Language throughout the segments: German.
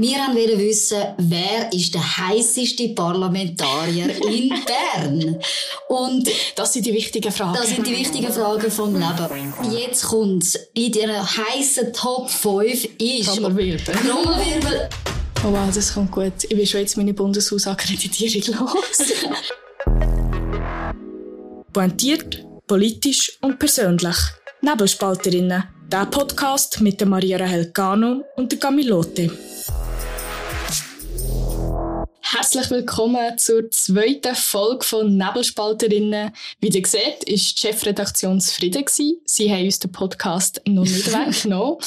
Wir wollen wissen, wer ist der heißeste Parlamentarier in Bern? Und das sind die wichtigen Fragen. Das sind die wichtigen Fragen vom Leben. Jetzt kommt's. In dieser heißen Top 5 ist... Trommelwirbel. Trommelwirbel. Oh wow, das kommt gut. Ich will schon jetzt meine Bundeshausakkreditierung los. Pointiert, politisch und persönlich. Nebelspalterinnen. Der Podcast mit der Maria Rahel Cano und der Camilote. Herzlich willkommen zur zweiten Folge von Nebelspalterinnen. Wie ihr seht, ist die Chefredaktion zufrieden gewesen. Sie haben uns den Podcast noch nicht weggenommen.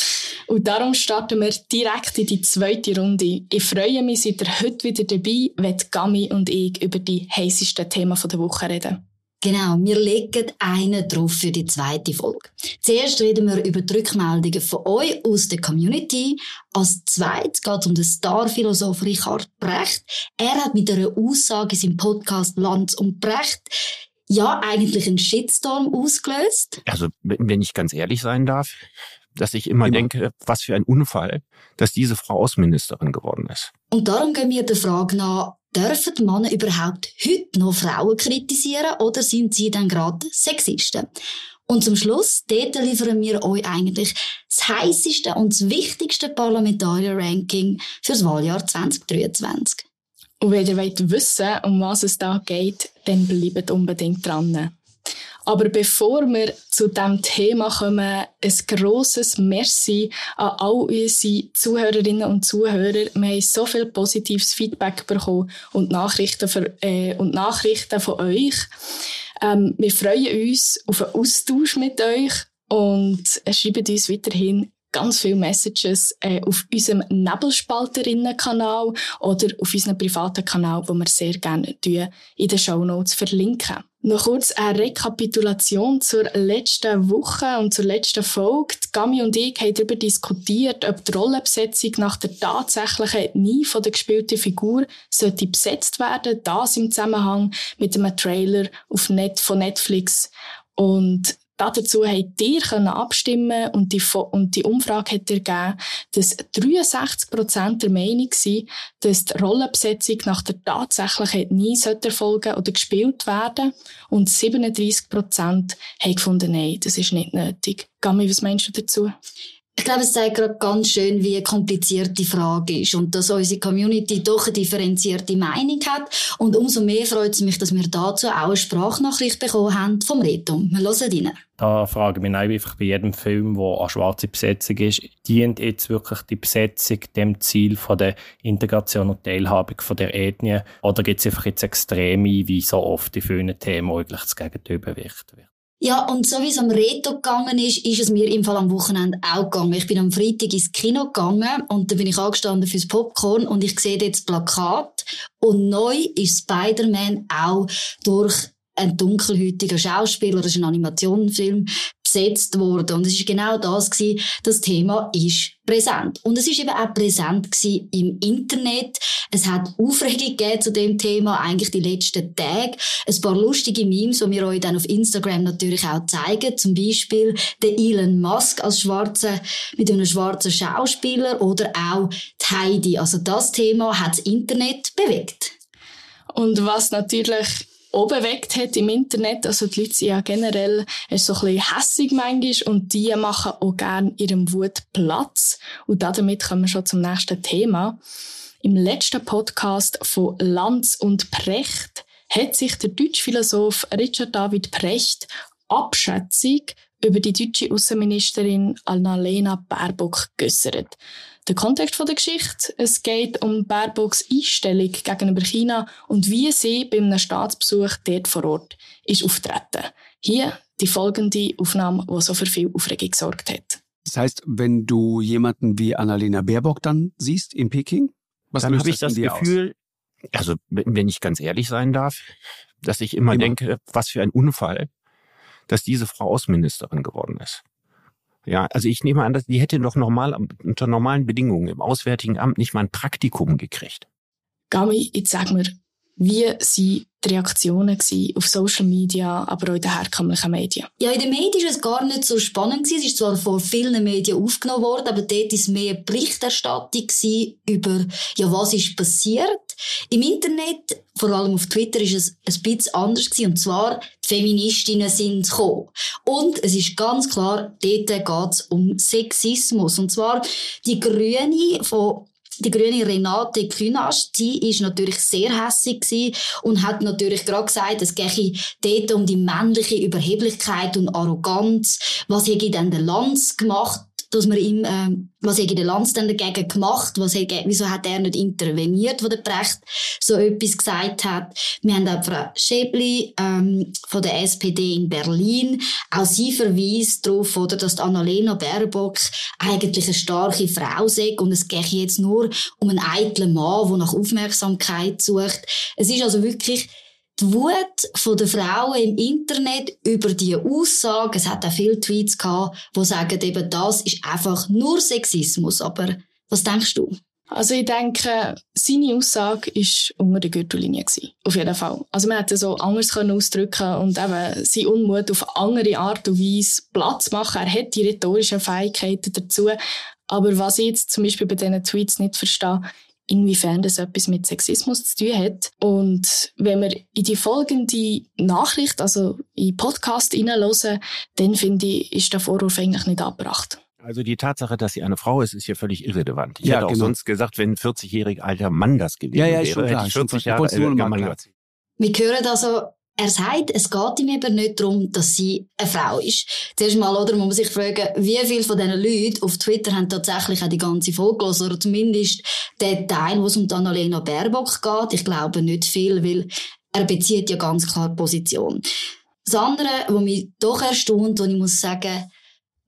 Und darum starten wir direkt in die zweite Runde. Ich freue mich, seid ihr heute wieder dabei, wenn Gami und ich über die heißesten Themen der Woche reden. Genau, wir legen einen drauf für die zweite Folge. Zuerst reden wir über die Rückmeldungen von euch aus der Community. Als zweites geht es um den Starphilosoph Richard Brecht. Er hat mit einer Aussage in seinem Podcast Lanz und Brecht ja eigentlich einen Shitstorm ausgelöst. Also, wenn ich ganz ehrlich sein darf, dass ich immer, immer, denke, was für ein Unfall, dass diese Frau Außenministerin geworden ist. Und darum gehen wir der Frage nach, Dürfen Männer überhaupt heute noch Frauen kritisieren oder sind sie dann gerade Sexisten? Und zum Schluss, dort liefern wir euch eigentlich das heißeste und das wichtigste Parlamentarier-Ranking fürs Wahljahr 2023. Und wenn ihr wollt wissen, um was es da geht, dann bleibt unbedingt dran. Aber bevor wir zu dem Thema kommen, ein grosses Merci an all unsere Zuhörerinnen und Zuhörer. Wir haben so viel positives Feedback bekommen und Nachrichten, für, äh, und Nachrichten von euch. Ähm, wir freuen uns auf einen Austausch mit euch und schreibt uns weiterhin ganz viele Messages äh, auf unserem Nebelspalterinnen-Kanal oder auf unserem privaten Kanal, wo wir sehr gerne in den Show Notes verlinken. Noch kurz eine Rekapitulation zur letzten Woche und zur letzten Folge. Gami und ich haben darüber diskutiert, ob die Rollenbesetzung nach der tatsächlichen Ethnie von der gespielten Figur sollte besetzt werden. Das im Zusammenhang mit einem Trailer auf Net von Netflix. Und Dazu habt ihr abstimmen und die, und die Umfrage hat ergeben, dass 63 Prozent der Meinung sind, dass die Rollenbesetzung nach der tatsächlichen nie erfolgen oder gespielt werden und 37 Prozent haben gefunden, nein, das ist nicht nötig. Gami, was meinst du dazu? Ich glaube, es zeigt gerade ganz schön, wie kompliziert die Frage ist und dass unsere Community doch eine differenzierte Meinung hat. Und umso mehr freut es mich, dass wir dazu auch eine Sprachnachricht bekommen haben vom Reto. Wir hören rein. Da frage ich mich einfach bei jedem Film, der eine schwarze Besetzung ist, dient jetzt wirklich die Besetzung dem Ziel von der Integration und Teilhabe von der Ethnie oder gibt es einfach jetzt Extreme, wie so oft in vielen Themen eigentlich das Gegenteilgewicht wird? Ja, und so wie es am Reto gegangen ist, ist es mir im Fall am Wochenende auch gegangen. Ich bin am Freitag ins Kino gegangen und da bin ich angestanden fürs Popcorn und ich sehe jetzt Plakat und neu ist Spider-Man auch durch ein dunkelhäutiger Schauspieler, das ist ein Animationsfilm, besetzt worden. Und es ist genau das gewesen, das Thema ist präsent. Und es ist eben auch präsent gewesen im Internet. Es hat Aufregung zu dem Thema, eigentlich die letzten Tage. Ein paar lustige Memes, die wir euch dann auf Instagram natürlich auch zeigen. Zum Beispiel der Elon Musk als schwarzer, mit einem schwarzen Schauspieler oder auch die Heidi. Also das Thema hat das Internet bewegt. Und was natürlich bewegt hat im Internet. Also die Leute sind ja generell so ein bisschen hässig manchmal und die machen auch gerne ihrem Wut Platz. Und damit kommen wir schon zum nächsten Thema. Im letzten Podcast von Lanz und Precht hat sich der deutsche Philosoph Richard David Precht Abschätzung über die deutsche Außenministerin Annalena Baerbock geäussert. Der Kontext der Geschichte. Es geht um Baerbocks Einstellung gegenüber China und wie sie bei einem Staatsbesuch dort vor Ort ist auftreten. Hier die folgende Aufnahme, die so für viel Aufregung gesorgt hat. Das heißt, wenn du jemanden wie Annalena Baerbock dann siehst in Peking, was dann habe ich das Gefühl, aus? also wenn ich ganz ehrlich sein darf, dass ich immer, immer denke, was für ein Unfall, dass diese Frau Außenministerin geworden ist. Ja, also ich nehme an, dass die hätte doch normal unter normalen Bedingungen im Auswärtigen Amt nicht mal ein Praktikum gekriegt. Gami, jetzt sag mir, wie sind die Reaktionen auf Social Media, aber auch in den herkömmlichen Medien? Ja, in den Medien war es gar nicht so spannend. Es ist zwar von vielen Medien aufgenommen worden, aber dort war es mehr Berichterstattung über, ja, was ist passiert. Im Internet, vor allem auf Twitter, ist es ein bisschen anders gewesen. Und zwar, die Feministinnen sind gekommen. Und es ist ganz klar, dort geht es um Sexismus. Und zwar, die Grüne von die grüne Renate Künast, die ist natürlich sehr hässig und hat natürlich gerade gesagt, es gehe dort um die männliche Überheblichkeit und Arroganz. Was hätte denn der Lanz gemacht? Dass man ihm, äh, was hat der Lanz denn dagegen gemacht? Was hat, wieso hat er nicht interveniert, wo der Brecht so etwas gesagt hat? Wir haben auch Frau Schäbli, ähm, von der SPD in Berlin. Auch sie verweist darauf, oder, dass Annalena Baerbock eigentlich eine starke Frau sei und es geht jetzt nur um einen eitlen Mann, der nach Aufmerksamkeit sucht. Es ist also wirklich die Wut der Frauen im Internet über die Aussage, es hat auch viele Tweets gehabt, die sagen, eben das ist einfach nur Sexismus. Aber was denkst du? Also ich denke, seine Aussage war unter der Gürtellinie. Gewesen, auf jeden Fall. Also man hätte so anders können ausdrücken und eben seinen Unmut auf andere Art und Weise Platz machen. Er hat die rhetorischen Fähigkeiten dazu. Aber was ich jetzt zum Beispiel bei diesen Tweets nicht verstehe, inwiefern das etwas mit Sexismus zu tun hat. Und wenn wir in die folgende Nachricht, also in Podcast hineinhören, dann finde ich, ist der Vorwurf eigentlich nicht abgebracht. Also die Tatsache, dass sie eine Frau ist, ist ja völlig irrelevant. Ich ja, hätte auch genau. sonst gesagt, wenn ein 40-jähriger alter Mann das gewesen ja, ja, wäre, hätte ich 40 Jahre älter Mann Wir hören also er sagt, es geht ihm eben nicht darum, dass sie eine Frau ist. Zuerst mal, oder, muss man sich fragen, wie viele von diesen Leuten auf Twitter haben tatsächlich auch die ganze Folge gelesen, oder zumindest den Teil, wo es um Annalena Baerbock geht. Ich glaube nicht viel, weil er bezieht ja ganz klar Position. Das andere, was mich doch erstaunt, wo ich muss sagen,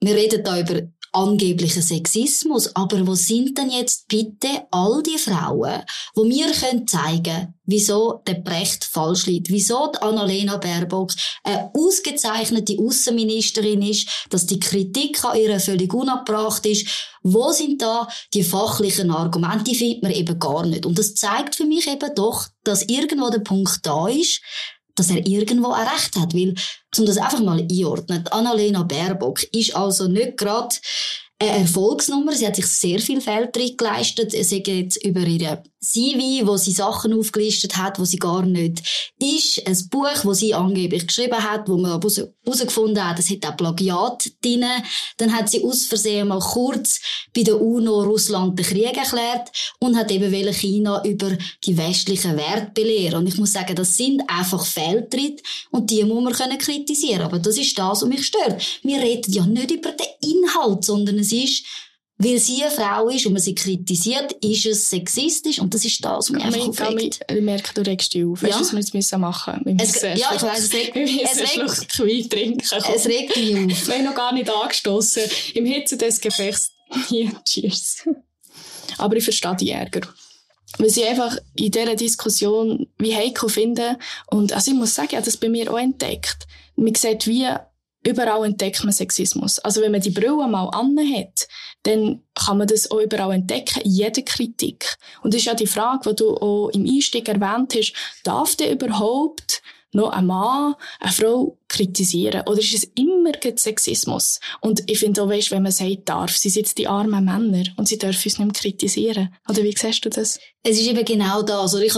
wir reden da über angeblichen Sexismus. Aber wo sind denn jetzt bitte all die Frauen, wo mir können zeigen, wieso der Brecht falsch liegt, wieso die Annalena Baerbock eine ausgezeichnete Außenministerin ist, dass die Kritik an ihr völlig unabbracht ist. Wo sind da die fachlichen Argumente? Die findet man eben gar nicht. Und das zeigt für mich eben doch, dass irgendwo der Punkt da ist, dass er irgendwo ein Recht hat. Weil, um das einfach mal einordnen, Annalena Baerbock ist also nicht gerade eine Erfolgsnummer. Sie hat sich sehr viel Feld geleistet. Sie geht über ihre CV, wo sie Sachen aufgelistet hat, wo sie gar nicht ist. Ein Buch, wo sie angeblich geschrieben hat, wo man herausgefunden hat, es hat auch Plagiat drin. Dann hat sie aus Versehen mal kurz bei der UNO Russland den Krieg erklärt und hat eben China über die westlichen Werte belehren. Und ich muss sagen, das sind einfach Fehltritte und die muss man können kritisieren. Aber das ist das, was mich stört. Wir reden ja nicht über den Inhalt, sondern es ist weil sie eine Frau ist und man sie kritisiert, ist es sexistisch und das ist das, was mich einfach aufregt. Ich merke, du regst dich auf. Weißt du, was wir jetzt müssen machen müssen? Es, ja, ich weiss, es regt, es regt, Wein trinken. Es regt mich auf. Wir haben noch gar nicht angestoßen. Im Hitze des Gefechts. Ja, cheers. Aber ich verstehe die Ärger. Weil sie einfach in dieser Diskussion wie heikel finden. Und also ich muss sagen, ich habe das bei mir auch entdeckt. Man sieht, wie überall entdeckt man Sexismus. Also wenn man die Brille mal hat, dann kann man das auch überall entdecken, in jeder Kritik. Und das ist ja die Frage, die du auch im Einstieg erwähnt hast, darf der überhaupt noch ein Mann eine Frau kritisieren? Oder ist es immer Sexismus? Und ich finde auch, weißt, wenn man sagt, darf, sie sind die armen Männer und sie dürfen uns nicht mehr kritisieren. Oder wie siehst du das? Es ist eben genau das. Also ich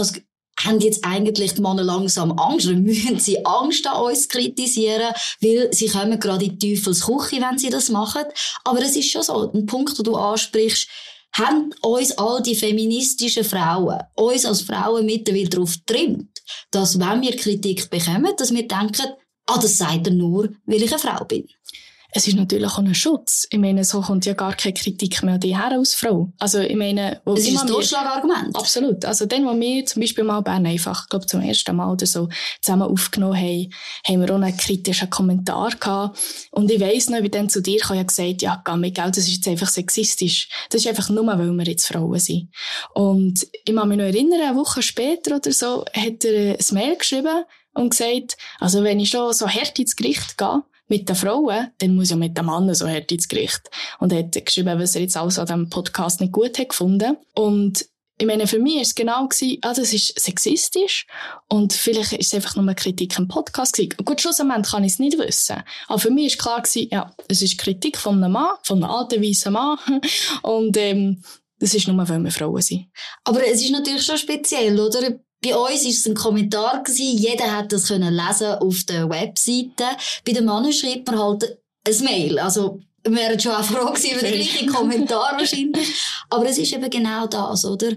haben jetzt eigentlich die Männer langsam Angst oder müssen sie Angst an uns kritisieren, weil sie kommen gerade in die Teufelsküche, wenn sie das machen. Aber es ist schon so, ein Punkt, den du ansprichst, haben uns all die feministischen Frauen, uns als Frauen mittlerweile darauf trimmt, dass wenn wir Kritik bekommen, dass wir denken, ah, das sagt er nur, weil ich eine Frau bin es ist natürlich auch ein Schutz. Ich meine, so kommt ja gar keine Kritik mehr an dich her als Frau. Also, ich meine, wo es ist ein Durchschlagargument. Absolut. Also, dann, wo wir zum Beispiel mal Bern einfach, ich glaube, zum ersten Mal oder so zusammen aufgenommen haben, haben wir auch einen kritischen Kommentar gehabt. Und ich weiss noch, wie dann zu dir kam, ja gesagt, ja, Gammi, gell, das ist jetzt einfach sexistisch. Das ist einfach nur, weil wir jetzt Frauen sind. Und ich kann mich noch erinnern, eine Woche später oder so, hat er ein Mail geschrieben und gesagt, also, wenn ich schon so hart ins Gericht gehe, mit den Frauen, dann muss ja mit den Männern so hart ins Gericht. Und er hat geschrieben, was er jetzt alles an diesem Podcast nicht gut hat gefunden. Und ich meine, für mich war es genau, gewesen, ah, das ist sexistisch und vielleicht ist es einfach nur eine Kritik im Podcast gewesen. Gut, schlussendlich kann ich es nicht wissen. Aber für mich war klar, gewesen, ja, es ist Kritik von einem Mann, von einem alten, weißen Mann und ähm, das ist nur, weil wir Frauen sind. Aber es ist natürlich schon speziell, oder? Bei uns war es ein Kommentar gewesen. Jeder hat das können lesen auf der Webseite. Bei den Männern schreibt man halt ein Mail. Also, wir wären schon auch froh gewesen über den gleichen Kommentar wahrscheinlich. Aber es ist eben genau das, oder?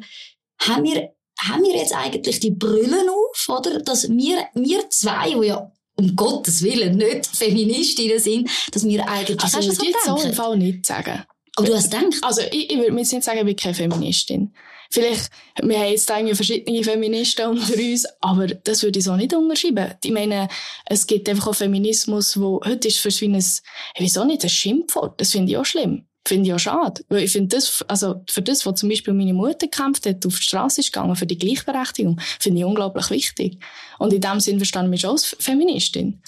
Haben wir, haben wir jetzt eigentlich die Brüllen auf, oder? Dass wir, wir zwei, die ja um Gottes Willen nicht Feministinnen sind, dass wir eigentlich also, so, so denken. Das im Fall nicht sagen. Aber du hast gedacht? Also, ich, ich würde mir jetzt nicht sagen, ich bin keine Feministin. Vielleicht, wir haben jetzt irgendwie verschiedene Feministen unter uns, aber das würde ich so nicht unterschreiben. Ich meine, es gibt einfach auch Feminismus, wo, heute ist für ein, wieso nicht, ein Schimpfwort. Das finde ich auch schlimm. Finde ich auch schade. Weil ich finde das, also für das, was zum Beispiel meine Mutter gekämpft hat, auf die Straße ist gegangen, für die Gleichberechtigung, finde ich unglaublich wichtig. Und in dem Sinn verstanden mich auch als Feministin.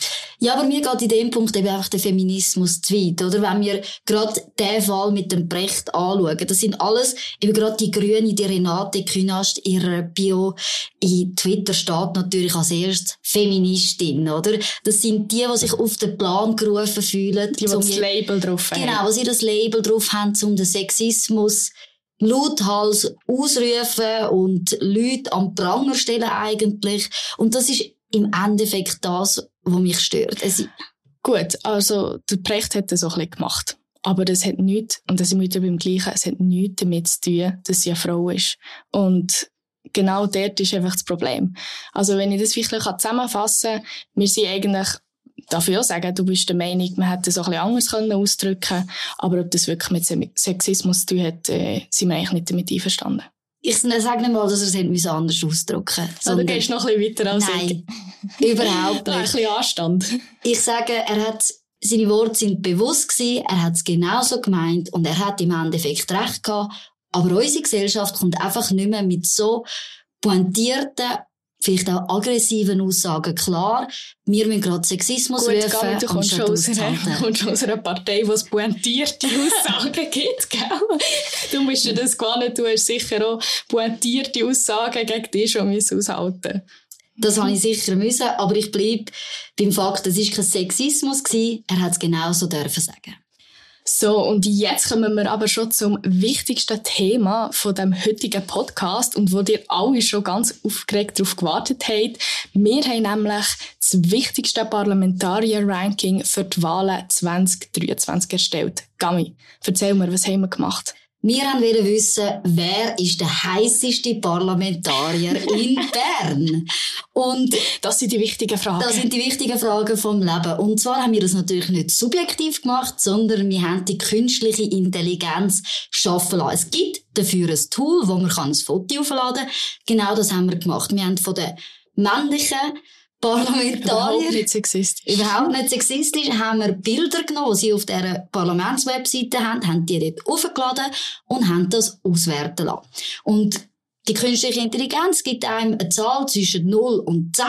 Ja, aber mir geht in dem Punkt eben einfach der Feminismus zu weit, oder? Wenn wir gerade den Fall mit dem Brecht anschauen, das sind alles, eben gerade die Grüne, die Renate Künast, ihre Bio in Twitter steht natürlich als erstes Feministin, oder? Das sind die, die sich auf den Plan gerufen fühlen. Die, die das Label drauf haben. Genau, sie das Label drauf haben, um den Sexismus lauthals ausrufen und Leute am Pranger stellen eigentlich. Und das ist im Endeffekt das, was mich stört. Es Gut, also der Precht hat das auch ein gemacht. Aber das hat nichts, und das sind wir beim Gleichen, es hat nichts damit zu tun, dass sie eine Frau ist. Und genau dort ist einfach das Problem. Also wenn ich das wirklich zusammenfassen kann, wir sind eigentlich darf ich auch sagen, du bist der Meinung, man hätte es auch ein bisschen anders können. Aber ob das wirklich mit Sexismus zu tun hat, äh, sind wir eigentlich nicht damit einverstanden. Ich sage nicht mal, dass er es anders ausdrücken müssen. Du gehst noch ein bisschen weiter als Nein, ich. überhaupt nicht. ein bisschen Anstand. Ich sage, er hat, seine Worte sind bewusst gewesen, er hat es genauso gemeint und er hat im Endeffekt recht gehabt. Aber unsere Gesellschaft kommt einfach nicht mehr mit so pointierten vielleicht auch aggressiven Aussagen klar. Wir müssen gerade Sexismus Gut, rufen. Gabi, du kommst schon, aus einer, kommst aus einer Partei, wo es pointierte Aussagen gibt, gell? Du musst dir das gewonnen, du hast sicher auch pointierte Aussagen gegen dich schon aushalten das habe ich sicher müssen, aber ich bleibe beim Fakt, es war kein Sexismus. Gewesen. Er hat es genauso dürfen sagen. So, und jetzt kommen wir aber schon zum wichtigsten Thema von dem heutigen Podcast und wo ihr alle schon ganz aufgeregt darauf gewartet habt. Wir haben nämlich das wichtigste Parlamentarier-Ranking für die Wahlen 2023 erstellt. Gami, erzähl mir, was haben wir gemacht? Wir wollten wissen, wer ist der heißeste Parlamentarier in Bern? Und das sind die wichtigen Fragen. Das sind die wichtigen Fragen vom Leben. Und zwar haben wir das natürlich nicht subjektiv gemacht, sondern wir haben die künstliche Intelligenz schaffen lassen. Es gibt dafür ein Tool, wo man ein Foto aufladen kann. Genau das haben wir gemacht. Wir haben von den männlichen Parlamentarier. Überhaupt nicht sexistisch. Überhaupt nicht sexistisch. Haben wir Bilder genommen, die sie auf dieser Parlamentswebseite haben, haben die dort aufgeladen und haben das auswerten lassen. Und die künstliche Intelligenz gibt einem eine Zahl zwischen 0 und 10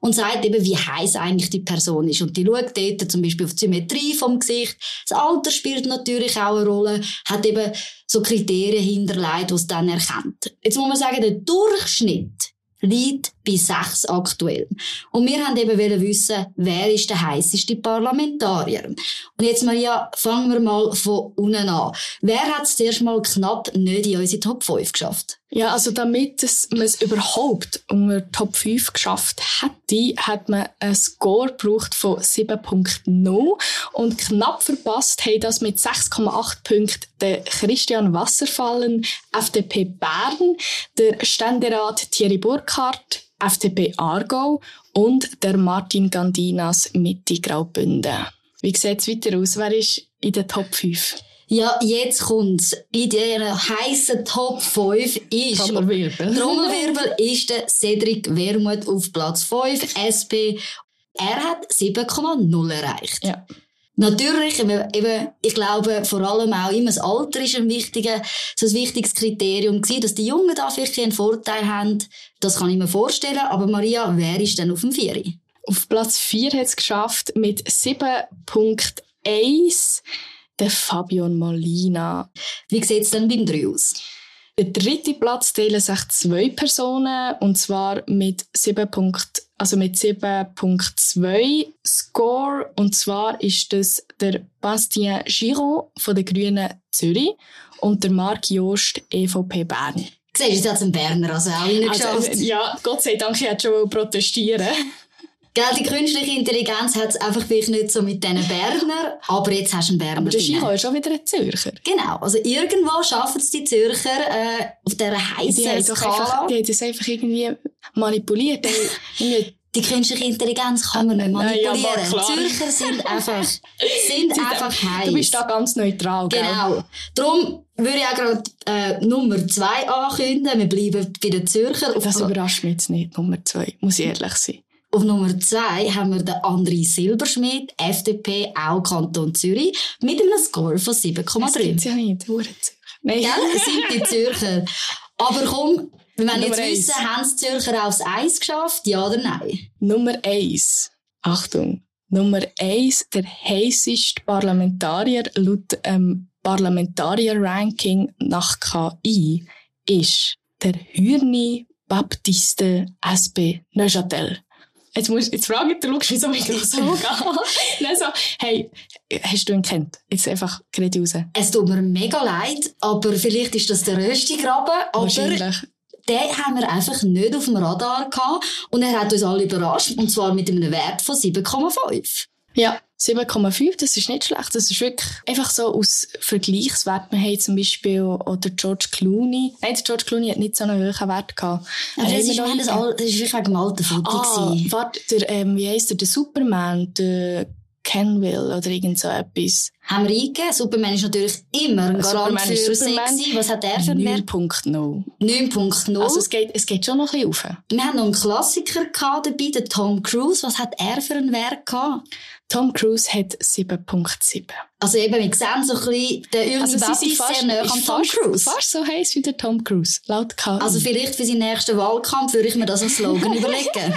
und sagt eben, wie heiß eigentlich die Person ist. Und die schaut dort zum Beispiel auf die Symmetrie vom Gesicht. Das Alter spielt natürlich auch eine Rolle, hat eben so Kriterien hinterlegt, die es dann erkennt. Jetzt muss man sagen, der Durchschnitt liegt bei sechs aktuell. Und wir haben eben wissen, wer ist der heißeste Parlamentarier. Und jetzt, Maria, fangen wir mal von unten an. Wer hat es zuerst mal knapp nicht in unsere Top 5 geschafft? Ja, also damit man es überhaupt unter Top 5 geschafft hätte, hat man einen Score gebraucht von 7.0 und knapp verpasst haben das mit 6,8 Punkten der Christian Wasserfallen, FDP Bern, der Ständerat Thierry Burkhardt, FDP Aargau und der Martin Gandinas Mitte Graubünden. Wie sieht es weiter aus? Wer ist in der Top 5? Ja, jetzt kommt's. In dieser heissen Top 5 ist... Trommelwirbel. Trommelwirbel ist der Cedric Wermuth auf Platz 5, SP. Er hat 7,0 erreicht. Ja. Natürlich, eben, ich glaube, vor allem auch immer das Alter ist ein, wichtiger, so ein wichtiges Kriterium gewesen, dass die Jungen da vielleicht einen Vorteil haben. Das kann ich mir vorstellen. Aber Maria, wer ist denn auf dem Vieri? Auf Platz 4 hat es geschafft mit 7.1 der Fabian Molina. Wie sieht es denn beim 3 aus? Der dritte Platz teilen sich zwei Personen, und zwar mit 7 Punkt, also mit 7.2 Score. Und zwar ist das der Bastien Giraud von den Grünen Zürich und der Marc Jost, EVP Bern. Siehst du, jetzt hat ein Berner also auch. Also, ja, Gott sei Dank, ich hätte schon protestieren Gell, die künstliche Intelligenz hat es einfach wirklich nicht so mit diesen Berner, aber jetzt hast du einen Berner. Aber der Schiho ist schon wieder ein Zürcher. Genau, also irgendwo schaffen es die Zürcher äh, auf dieser heißen Skala. die haben das einfach irgendwie manipuliert. die künstliche Intelligenz kann man nicht manipulieren. Ja, Zürcher sind einfach, sind einfach heiß. Du bist da ganz neutral, gell? Genau. Darum würde ich auch gerade äh, Nummer zwei ankündigen. Wir bleiben bei den Zürcher. Das überrascht mich jetzt nicht, Nummer zwei, muss ich ehrlich sein. Auf Nummer zwei haben wir den André Silberschmidt, FDP, auch Kanton Zürich, mit einem Score von 7,3. Das gibt's ja nicht, Zürcher. Nein. Gell? Sind die Zürcher. Aber komm, wir wollen jetzt wissen, haben es Zürcher aufs Eis geschafft, ja oder nein? Nummer eins. Achtung. Nummer eins, der heisseste Parlamentarier laut ähm, Parlamentarier-Ranking nach KI ist der Hürni Baptiste SP Neuchâtel. Jetzt, musst, jetzt frage ich, du schaust wie so mit so Nein, so, hey, hast du ihn kennt? Jetzt einfach rede raus. Es tut mir mega leid, aber vielleicht ist das der Röstigraben. Wahrscheinlich. Den haben wir einfach nicht auf dem Radar gehabt und er hat uns alle überrascht und zwar mit einem Wert von 7,5. Ja, 7,5, das ist nicht schlecht. Das ist wirklich einfach so aus Vergleichswert. Wir haben zum Beispiel oder George Clooney. Nein, George Clooney hat nicht so einen hohen Wert gehabt. Aber das, ist, das, das ist wirklich wegen dem alten Foto. Ah, warte, der, ähm, wie heisst der, der Superman, der Kenville oder irgend so etwas. Haben wir eingegeben. Superman ist natürlich immer ein Garant für sexy. Was hat er für einen Wert? 9.0. 9.0. Also es geht, es geht schon noch ein bisschen rauf. Wir haben noch einen Klassiker gehabt dabei, den Tom Cruise. Was hat er für einen Wert gehabt? Tom Cruise hat 7.7. Also eben, wir sehen so ein bisschen, der Ernie also Baptiste sehr näher an Tom Cruise. Fast so heiß wie der Tom Cruise, laut KI. Also vielleicht für seinen nächsten Wahlkampf würde ich mir das als Slogan überlegen.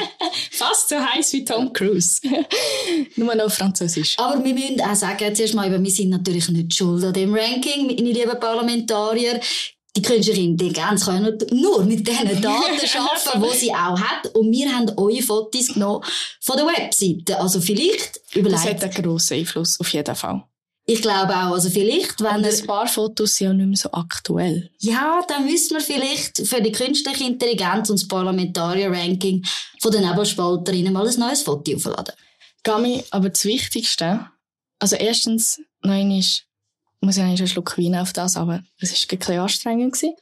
Fast so heiß wie Tom Cruise. Nur noch Französisch. Aber wir müssen auch sagen, zuerst mal, wir sind natürlich nicht schuld an dem Ranking, meine lieben Parlamentarier die künstliche Intelligenz kann ja nur mit diesen Daten arbeiten, die sie auch hat. Und wir haben eure Fotos genommen von der Webseite. Also vielleicht überlegt. Das hat einen grossen Einfluss, auf jeden Fall. Ich glaube auch. Also vielleicht, wenn Und ein paar Fotos sind ja nicht mehr so aktuell. Ja, dann müssen wir vielleicht für die künstliche Intelligenz und das Parlamentarier-Ranking von den Nebelspalterinnen mal ein neues Foto aufladen. Gami, aber das Wichtigste, also erstens, nein, ist, muss ich eigentlich einen Schluck Wein auf das, aber es war ein bisschen anstrengend. Gewesen.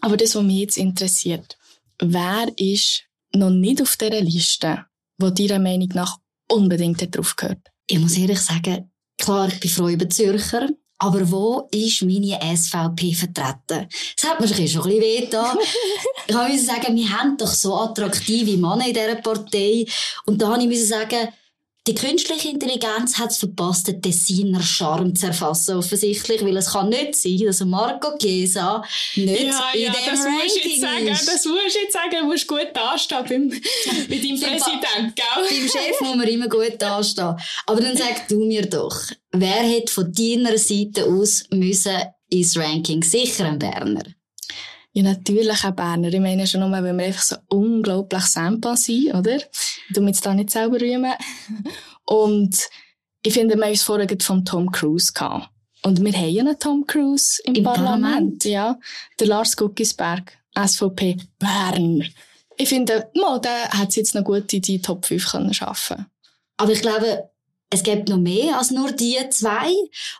Aber das, was mich jetzt interessiert, wer ist noch nicht auf dieser Liste, wo deiner Meinung nach unbedingt drauf gehört? Ich muss ehrlich sagen, klar, ich bin froh über Zürcher, aber wo ist meine SVP vertreten? Das hat mir schon ein bisschen weh da. ich muss sagen, wir haben doch so attraktive Männer in dieser Partei. Und da musste ich sagen, die künstliche Intelligenz hat es verpasst, den Tessiner Charme zu erfassen, offensichtlich, weil es kann nicht sein, dass Marco Chiesa nicht ja, in ja, dem das Ranking musst jetzt sagen, ist. Das musst du jetzt sagen, du musst gut dastehen beim, bei deinem Präsident, gell? Beim Chef muss man immer gut dastehen. Aber dann sag du mir doch, wer hätte von deiner Seite aus müssen ins Ranking? Sicher ein Berner. Ja, natürlich auch Berner. Ich meine schon nur, weil wir einfach so unglaublich simpel sind, oder? Mich jetzt da nicht selber rühmen. Und ich finde, wir haben uns vorher von Tom Cruise gehabt. Und wir haben einen Tom Cruise im, Im Parlament. Parlament. Ja. Der Lars Guckisberg, SVP Bern. Ich finde, mal, der hat es jetzt noch gut in die Top 5 können schaffen. Aber ich glaube, es gibt noch mehr als nur die zwei.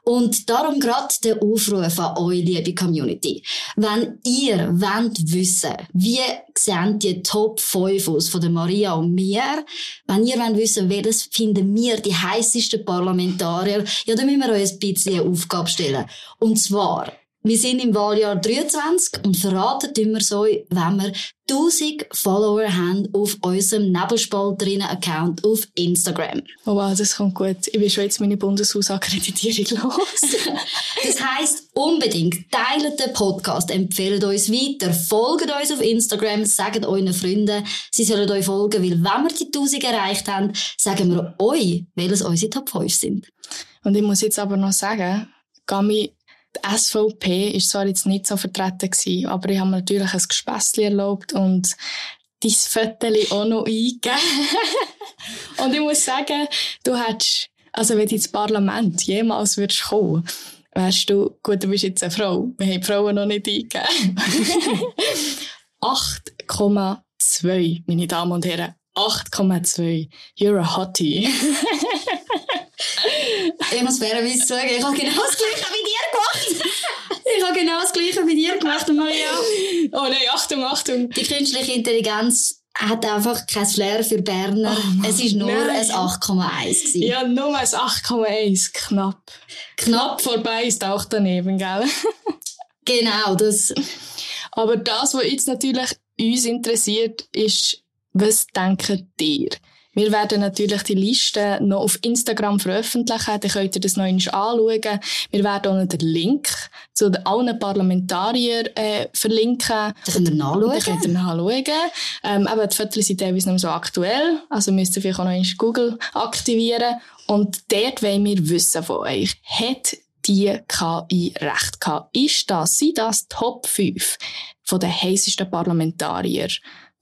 Und darum gerade der Aufruf an euch, liebe Community. Wenn ihr wollt wissen, wie sehen die Top 5 aus von der Maria und mir, wenn ihr wollt wissen, welches finden wir die heißesten Parlamentarier, ja, dann müssen wir euch ein bisschen eine Aufgabe stellen. Und zwar, wir sind im Wahljahr 23 und verraten immer so, wenn wir 1000 Follower haben auf unserem Nebelspalterinnen-Account auf Instagram. Oh wow, das kommt gut. Ich will schon jetzt meine Bundeshausakkreditierung los. das heisst, unbedingt teilt den Podcast, empfehlt uns weiter, folgt uns auf Instagram, sagt euren Freunden, sie sollen euch folgen, weil wenn wir die 1000 erreicht haben, sagen wir euch, welches unsere Top 5 sind. Und ich muss jetzt aber noch sagen, Gami, Die SVP ist zwar jetzt nicht so vertreten gewesen, aber ich habe mir natürlich ein Gespässchen erlaubt und dein Viertel auch noch eingegeben. und ich muss sagen, du hättest, also wenn du ins Parlament jemals würdest kommen, wärst du, gut, du bist jetzt eine Frau, wir haben die Frauen noch nicht eingegeben. 8,2, meine Damen und Herren. 8,2. You're a hottie. ich muss fairerweise sagen, ich habe genau das Gleiche wie dir gemacht. ich habe genau das Gleiche wie dir gemacht, Maria. Oh nein, Achtung, Achtung. Die künstliche Intelligenz hat einfach kein Flair für Berner. Oh, es ist nur nein. ein 8,1 Ja, nur ein 8,1. Knapp. Knapp vorbei ist auch daneben, gell? genau, das. Aber das, was jetzt natürlich uns interessiert, ist, was denken ihr? Wir werden natürlich die Liste noch auf Instagram veröffentlichen, dann könnt ihr das noch einmal anschauen. Wir werden auch noch den Link zu allen Parlamentariern äh, verlinken. Da könnt ihr nachschauen. Da könnt ihr nachschauen. Ähm, aber die Fotos sind teilweise nicht so aktuell, also müsst ihr vielleicht auch noch einmal Google aktivieren. Und dort wollen wir wissen von euch, hat die KI recht gehabt? Ist das, sind das Top 5 von den heißesten Parlamentarier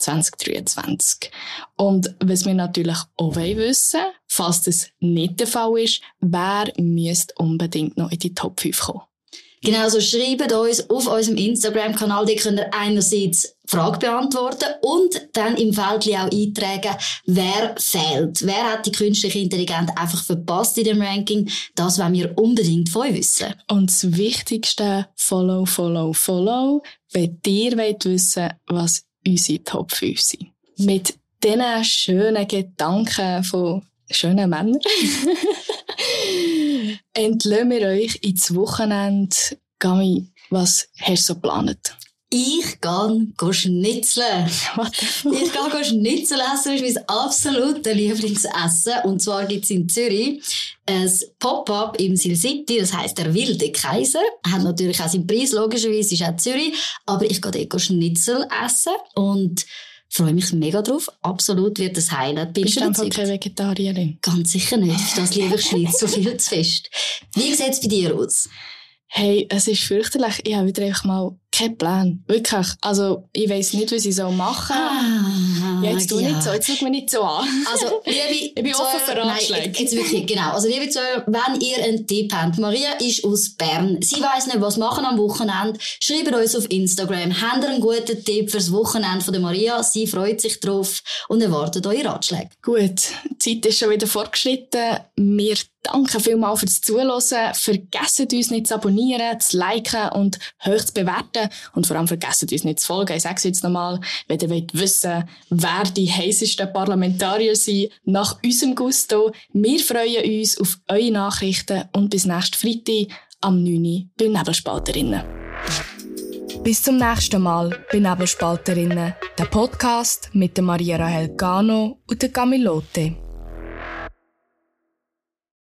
2023. Und was wir natürlich auch wissen falls das nicht der Fall ist, wer müsste unbedingt noch in die Top 5 kommen? Genau, so schreibt uns auf unserem Instagram-Kanal, die könnt ihr einerseits Frage beantworten und dann im Feld auch eintragen, wer fehlt. Wer hat die künstliche Intelligenz einfach verpasst in dem Ranking? Das wollen wir unbedingt von euch wissen. Und das Wichtigste, follow, follow, follow. Wenn ihr wollt wissen, was unsere Top 5 sind. Mit diesen schönen Gedanken von schönen Männern entlösen wir euch ins Wochenende. Gami, was hast du so geplant? Ich gehe schnitzeln. ich gehe schnitzeln essen. Das ist mein absolutes Lieblingsessen. Und zwar gibt es in Zürich ein Pop-up im Sil City. Das heisst der wilde Kaiser. Hat natürlich auch seinen Preis, logischerweise ist auch Zürich. Aber ich gehe dort Schnitzel essen. Und freue mich mega drauf. Absolut wird das Highlight. Bin Bist du einfach keine Vegetarierin? Ganz sicher nicht. Das liebe ich Schnitzel viel zu fest. Wie sieht es bei dir aus? Hey, es ist fürchterlich. Ich habe wieder einfach mal keinen Plan. Wirklich. Also, ich weiss nicht, was ich so machen soll. Ah, ja, jetzt tu ja. nicht so. Jetzt schau mich nicht so an. Also, liebe Ich bin offen für Ratschläge. Nein, jetzt wirklich, genau. Also, liebe Zuhörer, wenn ihr einen Tipp habt, Maria ist aus Bern. Sie weiss nicht, was machen am Wochenende. Schreibt uns auf Instagram. Habt ihr einen guten Tipp fürs Wochenende von der Maria? Sie freut sich drauf und erwartet eure Ratschläge. Gut. Die Zeit ist schon wieder fortgeschritten. Wir Danke vielmals fürs Zuhören. Vergesst uns nicht zu abonnieren, zu liken und hoch zu bewerten. Und vor allem vergesst uns nicht zu folgen. Ich sage es jetzt nochmal, wenn ihr wollt wissen wer die heißesten Parlamentarier sind, nach unserem Gusto. Wir freuen uns auf eure Nachrichten und bis nächsten Freitag am 9. Uhr bei Nebelspalterinnen. Bis zum nächsten Mal bei Nebelspalterinnen, der Podcast mit Maria Rahel Gano und der Camilote.